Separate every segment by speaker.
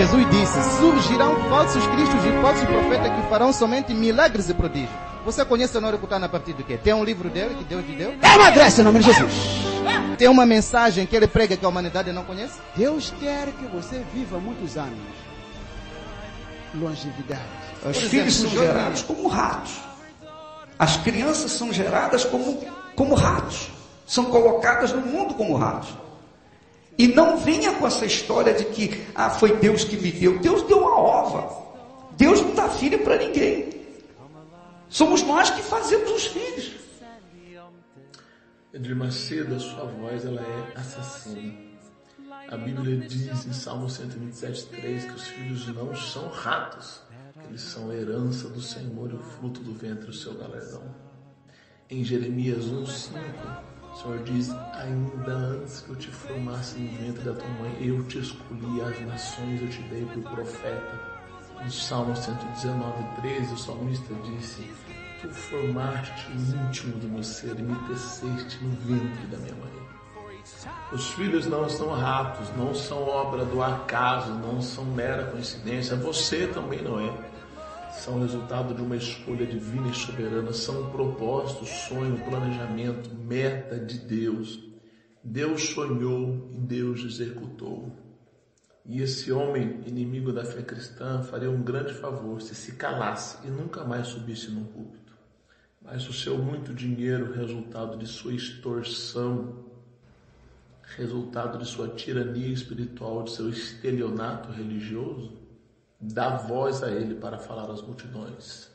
Speaker 1: Jesus disse: surgirão falsos cristos e falsos profetas que farão somente milagres e prodígios. Você conhece o Honório Cutana a partir do quê? Tem um livro dele que Deus lhe deu?
Speaker 2: Emagrece em nome de Jesus.
Speaker 1: Tem uma mensagem que ele prega que a humanidade não conhece?
Speaker 2: Deus quer que você viva muitos anos. Longevidade.
Speaker 3: Os
Speaker 1: Por
Speaker 3: filhos
Speaker 1: exemplo,
Speaker 3: são gerados como ratos. As crianças são geradas como, como ratos. São colocadas no mundo como ratos. E não venha com essa história de que ah, foi Deus que me deu. Deus deu uma ova. Deus não dá filho para ninguém. Somos nós que fazemos os filhos.
Speaker 4: Edir Macedo, a sua voz ela é assassina. A Bíblia diz em Salmo 127, 3 que os filhos não são ratos, eles são herança do Senhor e o fruto do ventre do seu galardão. Em Jeremias 1, 5, o Senhor diz: Ainda antes que eu te formasse no ventre da tua mãe, eu te escolhi, as nações eu te dei por profeta. No Salmo 119, 13, o salmista disse: Tu formaste o íntimo do meu ser e me teceste no ventre da minha mãe. Os filhos não são ratos, não são obra do acaso, não são mera coincidência. Você também não é. São resultado de uma escolha divina e soberana, são um propósito, sonho, planejamento, meta de Deus. Deus sonhou e Deus executou. E esse homem, inimigo da fé cristã, faria um grande favor se se calasse e nunca mais subisse num púlpito. Mas o seu muito dinheiro, resultado de sua extorsão, resultado de sua tirania espiritual, de seu estelionato religioso, dá voz a ele para falar às multidões.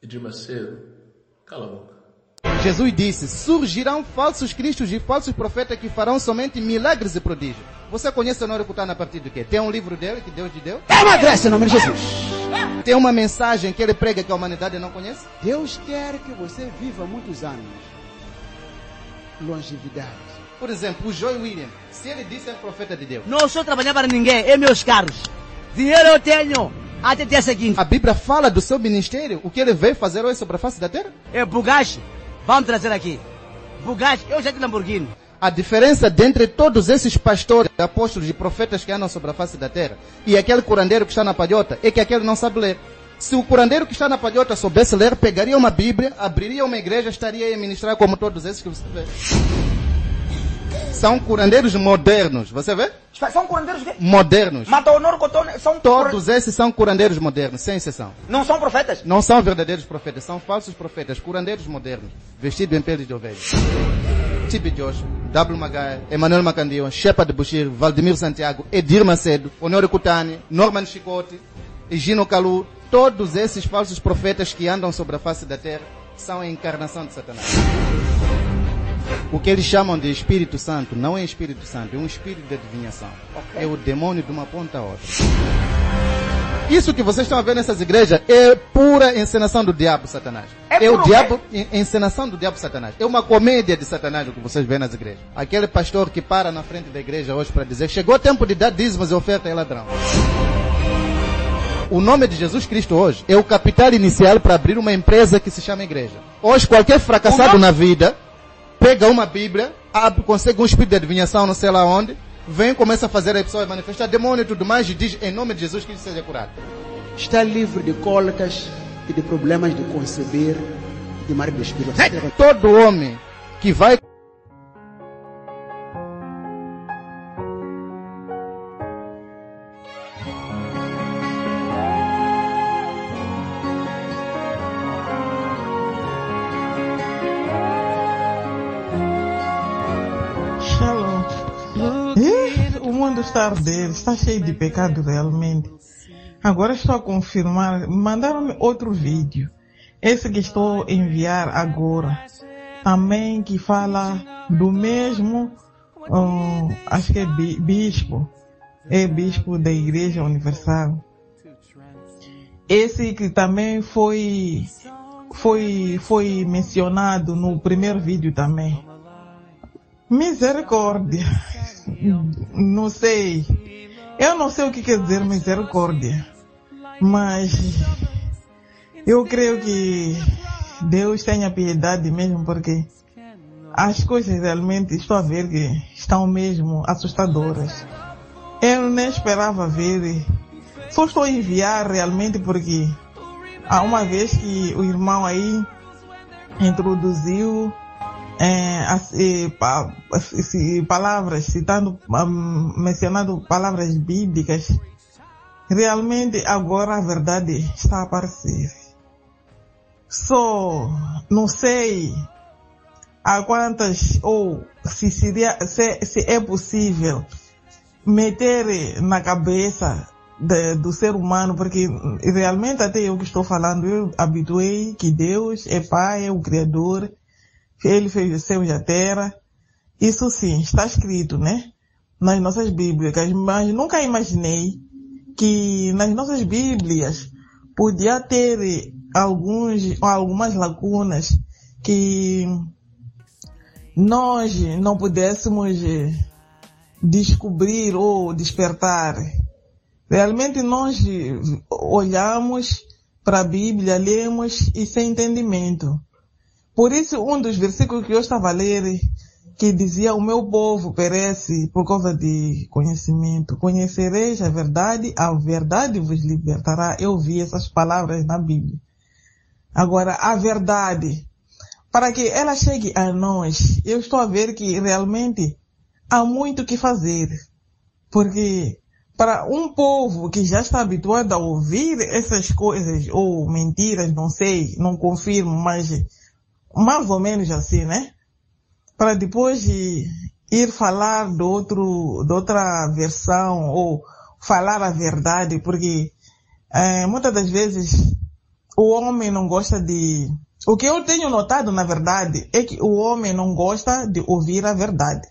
Speaker 4: Edir Macedo, cala a boca.
Speaker 1: Jesus disse: surgirão falsos cristos e falsos profetas que farão somente milagres e prodígios. Você conhece o Honório Cutana a partir do quê? Tem um livro dele que Deus lhe deu?
Speaker 2: Emagrece em nome de Jesus.
Speaker 1: Tem uma mensagem que ele prega que a humanidade não conhece?
Speaker 2: Deus quer que você viva muitos anos. Longevidade.
Speaker 1: Por exemplo, o Joy William, se ele disse é profeta de Deus,
Speaker 5: Não sou trabalhar para ninguém, é meus carros. Dinheiro eu tenho. Até dia seguinte.
Speaker 1: a Bíblia fala do seu ministério, o que ele veio fazer hoje sobre a face da terra?
Speaker 5: É Bugatti. Vamos trazer aqui. Bugatti, eu já tenho Lamborghini.
Speaker 1: A diferença dentre todos esses pastores, apóstolos e profetas que andam sobre a face da terra e aquele curandeiro que está na palhota é que aquele não sabe ler. Se o curandeiro que está na palhota soubesse ler, pegaria uma Bíblia, abriria uma igreja, estaria a ministrar como todos esses que você vê. São curandeiros modernos, você vê?
Speaker 6: São curandeiros que
Speaker 1: Modernos.
Speaker 6: matam honor cotone, são
Speaker 1: Todos esses são curandeiros modernos, sem exceção.
Speaker 6: não são profetas.
Speaker 1: Não são verdadeiros profetas, são falsos profetas, curandeiros modernos, vestidos em peles de ovelha. Tibi Joshua, W. Magai, Emmanuel Macandio, Shepard Bushir, Valdemir Santiago, Edir Macedo, Honório Cutani, Norman Chicote, Gino Calu, todos esses falsos profetas que andam sobre a face da terra são a encarnação de Satanás. O que eles chamam de Espírito Santo não é Espírito Santo, é um espírito de adivinhação. É o demônio de uma ponta a outra. Isso que vocês estão a ver nessas igrejas é pura encenação do diabo Satanás.
Speaker 6: É
Speaker 1: É, o diabo, en- encenação do diabo Satanás. É uma comédia de Satanás o que vocês vêem nas igrejas. Aquele pastor que para na frente da igreja hoje para dizer chegou o tempo de dar dízimos e oferta é ladrão. O nome de Jesus Cristo hoje é o capital inicial para abrir uma empresa que se chama igreja. Hoje qualquer fracassado na vida pega uma Bíblia, abre, consegue um espírito de adivinhação, não sei lá onde, vem, começa a fazer a pessoa manifestar demônio e tudo mais e diz em nome de Jesus que seja curado.
Speaker 2: Está livre de cólicas e de problemas de conceber, de marido do espírito.
Speaker 1: Todo homem que vai
Speaker 7: Está ardendo, está cheio de pecado realmente. Agora estou a confirmar, mandaram-me outro vídeo. Esse que estou a enviar agora. Também que fala do mesmo, hum, acho que é bi- bispo. É bispo da Igreja Universal. Esse que também foi, foi, foi mencionado no primeiro vídeo também. Misericórdia. Não sei. Eu não sei o que quer dizer misericórdia, mas eu creio que Deus tenha piedade mesmo, porque as coisas realmente estou a ver que estão mesmo assustadoras. Eu nem esperava ver, só estou a enviar realmente porque há uma vez que o irmão aí introduziu é, palavras, citando, um, mencionando palavras bíblicas, realmente agora a verdade está a aparecer. Só não sei a quantas, ou se, seria, se, se é possível meter na cabeça de, do ser humano, porque realmente até eu que estou falando, eu habituei que Deus é Pai, é o Criador, Ele fez os céus e a terra. Isso sim, está escrito, né? Nas nossas Bíblias, mas nunca imaginei que nas nossas Bíblias podia ter alguns, algumas lacunas que nós não pudéssemos descobrir ou despertar. Realmente nós olhamos para a Bíblia, lemos e sem entendimento. Por isso, um dos versículos que eu estava a ler, que dizia, o meu povo perece por causa de conhecimento. Conhecereis a verdade, a verdade vos libertará. Eu vi essas palavras na Bíblia. Agora, a verdade, para que ela chegue a nós, eu estou a ver que realmente há muito que fazer. Porque para um povo que já está habituado a ouvir essas coisas, ou mentiras, não sei, não confirmo, mas mais ou menos assim, né? Para depois ir falar de outro, de outra versão, ou falar a verdade, porque é, muitas das vezes o homem não gosta de. O que eu tenho notado, na verdade, é que o homem não gosta de ouvir a verdade.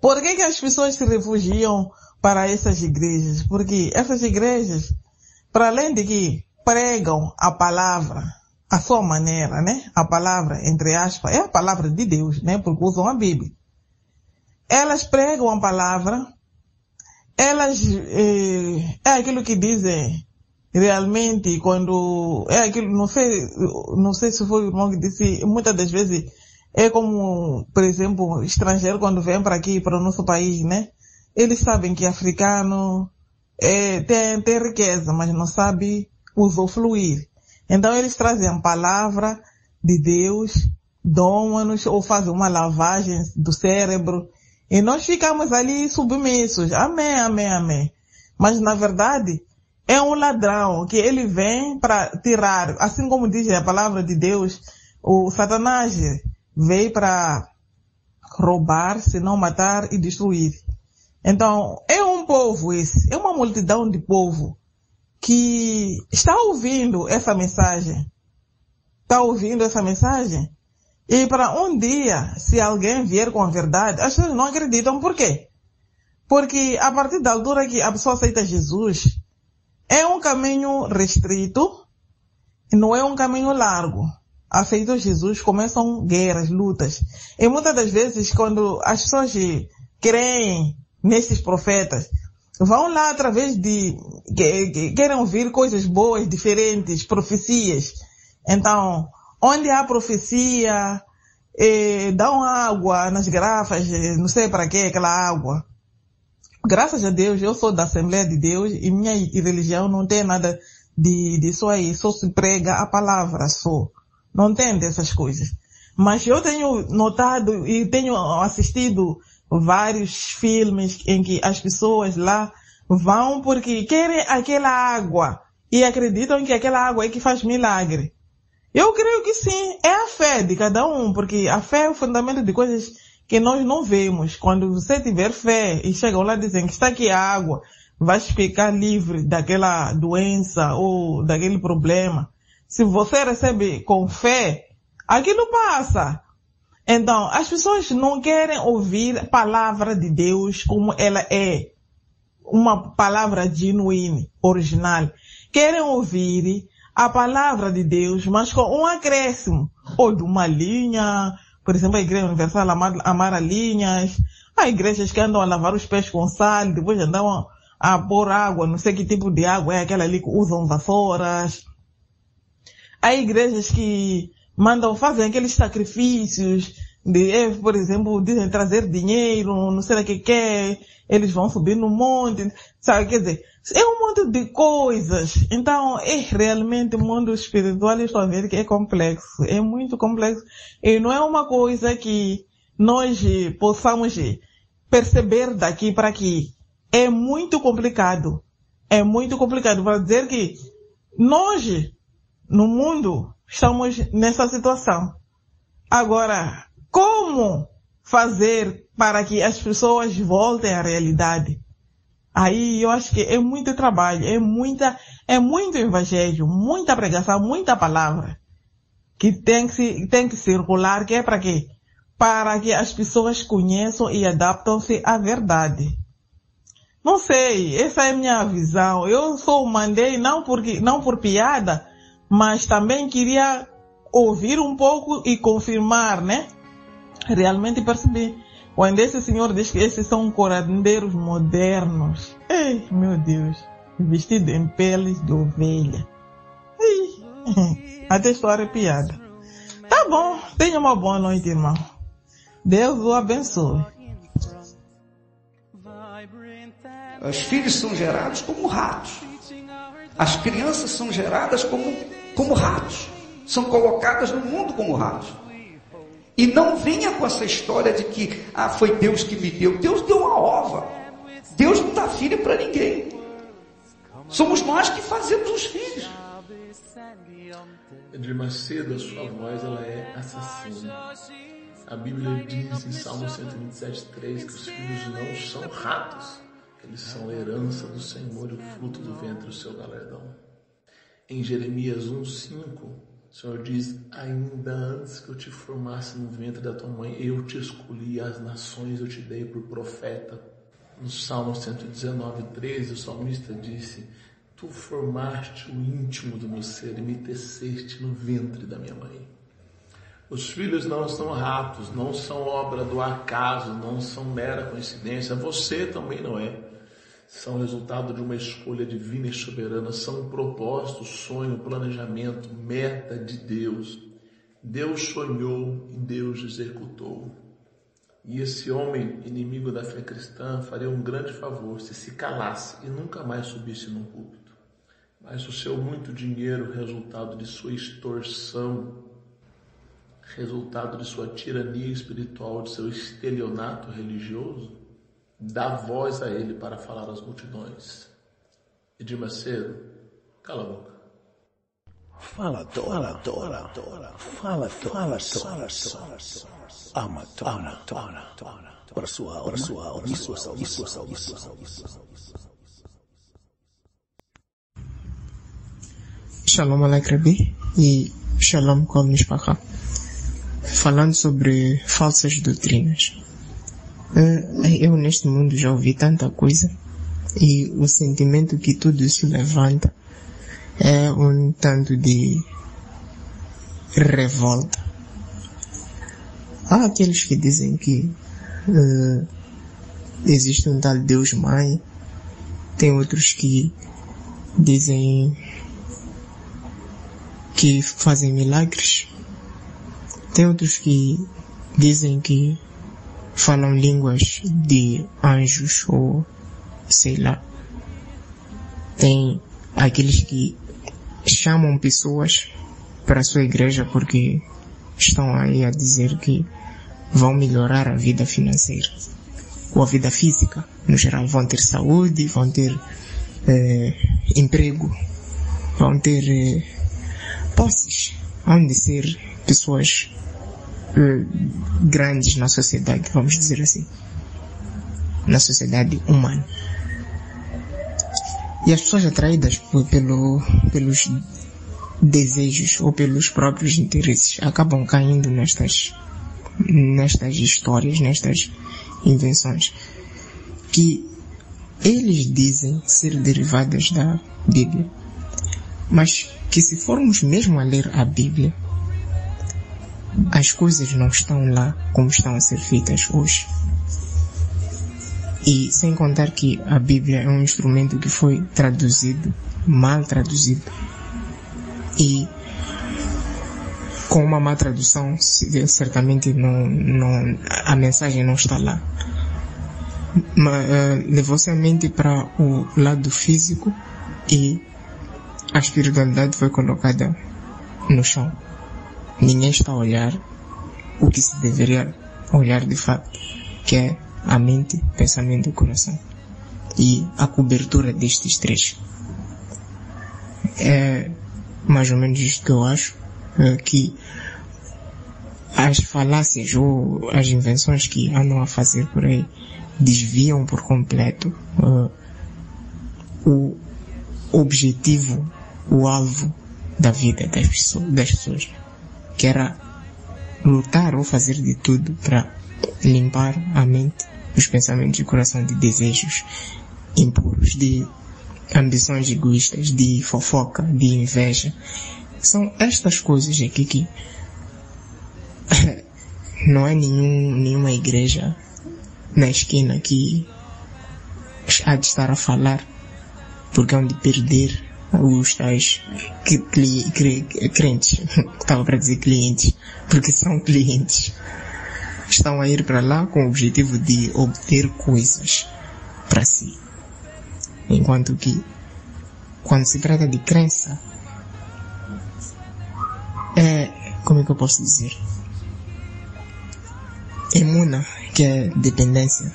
Speaker 7: Por que, que as pessoas se refugiam para essas igrejas? Porque essas igrejas, para além de que pregam a palavra, a sua maneira, né? A palavra, entre aspas, é a palavra de Deus, né? Porque usam a Bíblia. Elas pregam a palavra, elas, é, é aquilo que dizem, realmente quando é aquilo, não sei, não sei se foi o irmão que disse, muitas das vezes é como, por exemplo, estrangeiro quando vem para aqui, para o nosso país, né? Eles sabem que africano é, tem, tem riqueza, mas não sabe usufruir. Então eles trazem a palavra de Deus, domam-nos ou fazem uma lavagem do cérebro e nós ficamos ali submissos. Amém, amém, amém. Mas na verdade, é um ladrão que ele vem para tirar, assim como diz a palavra de Deus, o Satanás veio para roubar, se não matar e destruir. Então, é um povo esse, é uma multidão de povo que está ouvindo essa mensagem. Está ouvindo essa mensagem? E para um dia, se alguém vier com a verdade, as pessoas não acreditam. Por quê? Porque a partir da altura que a pessoa aceita Jesus, é um caminho restrito não é um caminho largo. Aceitou Jesus, começam guerras, lutas. E muitas das vezes, quando as pessoas creem nesses profetas, vão lá através de, que, que, querem ouvir coisas boas, diferentes, profecias. Então, onde há profecia, eh, dão água nas garrafas, não sei para que aquela água. Graças a Deus, eu sou da Assembleia de Deus e minha religião não tem nada de disso aí, só se prega a palavra só. Não tem dessas coisas. Mas eu tenho notado e tenho assistido vários filmes em que as pessoas lá vão porque querem aquela água e acreditam que aquela água é que faz milagre. Eu creio que sim, é a fé de cada um, porque a fé é o fundamento de coisas que nós não vemos. Quando você tiver fé e chegam lá dizem que está aqui a água, vai ficar livre daquela doença ou daquele problema. Se você recebe com fé, aquilo passa. Então, as pessoas não querem ouvir a palavra de Deus como ela é. Uma palavra genuína, original. Querem ouvir a palavra de Deus, mas com um acréscimo. Ou de uma linha, por exemplo, a Igreja Universal amar, amar linhas, há igrejas que andam a lavar os pés com sal, depois andam a, a pôr água, não sei que tipo de água é aquela ali que usam vassouras. Há igrejas que mandam, fazem aqueles sacrifícios, de, eh, por exemplo, dizem trazer dinheiro, não sei o que quer, eles vão subir no monte, sabe, quer dizer, é um monte de coisas. Então, é realmente o mundo espiritual, eu estou que é complexo, é muito complexo, e não é uma coisa que nós possamos perceber daqui para aqui. É muito complicado. É muito complicado para dizer que nós, no mundo, estamos nessa situação. Agora, como fazer para que as pessoas voltem à realidade? Aí eu acho que é muito trabalho, é muita, é muito evangelho, muita pregação, muita palavra que tem que, tem que circular, que é para quê? Para que as pessoas conheçam e adaptam-se à verdade. Não sei, essa é a minha visão. Eu só mandei não porque, não por piada, mas também queria ouvir um pouco e confirmar, né? Realmente percebi. Quando esse senhor diz que esses são corandeiros modernos, ei, meu Deus, vestido em peles de ovelha. Ei, até estou arrepiada. Tá bom, tenha uma boa noite, irmão. Deus o abençoe.
Speaker 3: Os filhos são gerados como ratos. As crianças são geradas como, como ratos. São colocadas no mundo como ratos. E não venha com essa história de que ah, foi Deus que me deu. Deus deu uma ova. Deus não dá filho para ninguém. Somos nós que fazemos os filhos.
Speaker 4: Edir Macedo, a sua voz ela é assassina. A Bíblia diz em Salmo 127, 3 que os filhos não são ratos, eles são herança do Senhor e o fruto do ventre do seu galardão. Em Jeremias 1, 5, o Senhor diz: Ainda antes que eu te formasse no ventre da tua mãe, eu te escolhi, as nações eu te dei por profeta. No Salmo 119, 13, o salmista disse: Tu formaste o íntimo do meu ser e me teceste no ventre da minha mãe. Os filhos não são ratos, não são obra do acaso, não são mera coincidência. Você também não é são resultado de uma escolha divina e soberana, são um propósito, sonho, planejamento, meta de Deus. Deus sonhou e Deus executou. E esse homem, inimigo da fé cristã, faria um grande favor se se calasse e nunca mais subisse num púlpito. Mas o seu muito dinheiro, resultado de sua extorsão, resultado de sua tirania espiritual, de seu estelionato religioso, dá voz a ele para falar às multidões. Edir Macedo, cala a boca.
Speaker 8: Fala, Dora, Dora, Dora, fala, fala, fala, fala, ama, ama, Dora, Dora, para sua alma, sua alma, e sua saúde, sua saúde, sua saúde, sua saúde.
Speaker 9: Shalom Alecrebi e Shalom Kol Mishpacha. Falando sobre falsas doutrinas. Eu neste mundo já ouvi tanta coisa e o sentimento que tudo isso levanta é um tanto de revolta. Há aqueles que dizem que uh, existe um tal Deus Mãe, tem outros que dizem que fazem milagres, tem outros que dizem que falam línguas de anjos ou sei lá. Tem aqueles que chamam pessoas para a sua igreja porque estão aí a dizer que vão melhorar a vida financeira ou a vida física. No geral, vão ter saúde, vão ter eh, emprego, vão ter eh, posses, vão de ser pessoas eh, grandes na sociedade, vamos dizer assim. Na sociedade humana. E as pessoas atraídas pelo, pelos desejos ou pelos próprios interesses acabam caindo nestas, nestas histórias, nestas invenções que eles dizem ser derivadas da Bíblia, mas que se formos mesmo a ler a Bíblia, as coisas não estão lá como estão a ser feitas hoje. E sem contar que a Bíblia é um instrumento que foi traduzido, mal traduzido. E com uma má tradução, certamente não, não, a mensagem não está lá. Mas, uh, levou-se a mente para o lado físico e a espiritualidade foi colocada no chão. Ninguém está a olhar o que se deveria olhar de fato, que é a mente, pensamento e coração. E a cobertura destes três. É mais ou menos isto que eu acho, é que as falácias ou as invenções que andam a fazer por aí desviam por completo uh, o objetivo, o alvo da vida das pessoas, das pessoas, que era lutar ou fazer de tudo para limpar a mente, os pensamentos e o coração de desejos impuros, de ambições egoístas, de fofoca, de inveja. São estas coisas aqui que não é nenhum, nenhuma igreja na esquina que há de estar a falar porque hão de perder os tais crentes, estava para dizer clientes, porque são clientes. Estão a ir para lá com o objetivo de obter coisas para si. Enquanto que, quando se trata de crença, é, como é que eu posso dizer? Emuna, que é dependência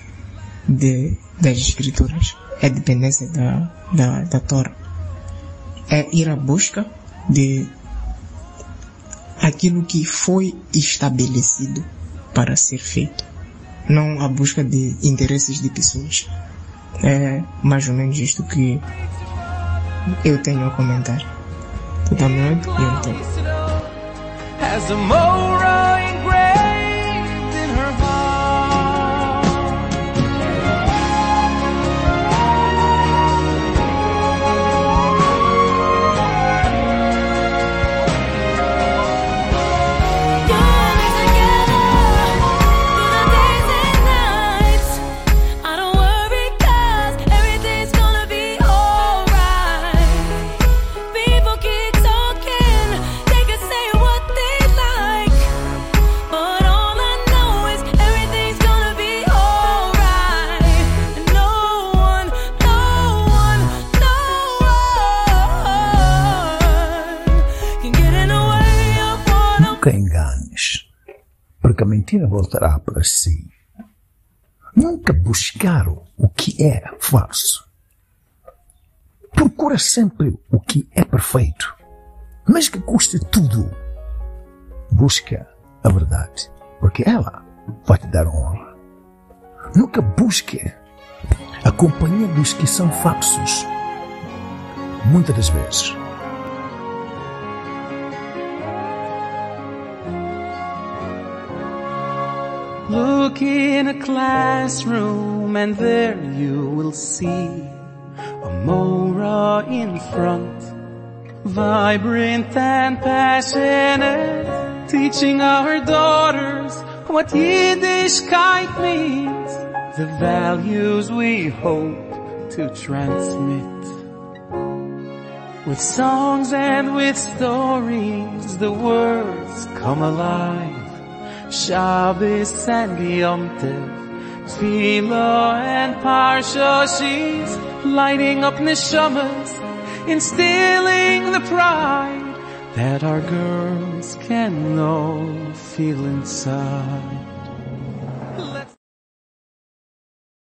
Speaker 9: de, das escrituras, é dependência da, da, da Torá. É ir à busca de aquilo que foi estabelecido para ser feito. Não a busca de interesses de pessoas. É mais ou menos isto que eu tenho a comentar. Toda noite e um
Speaker 8: voltará para si. Nunca buscar o que é falso. Procura sempre o que é perfeito, mas que custe tudo. Busca a verdade, porque ela vai te dar honra. Nunca busque a companhia dos que são falsos. Muitas das vezes
Speaker 10: Look in a classroom and there you will see a Mora in front, vibrant and passionate, teaching our daughters what Yiddishkeit means, the values we hope to transmit. With songs and with stories, the words come alive Shabbos and Yom Tov, Tefillah and Parsha, she's lighting up neshamas, instilling the pride that our girls can know, feel inside.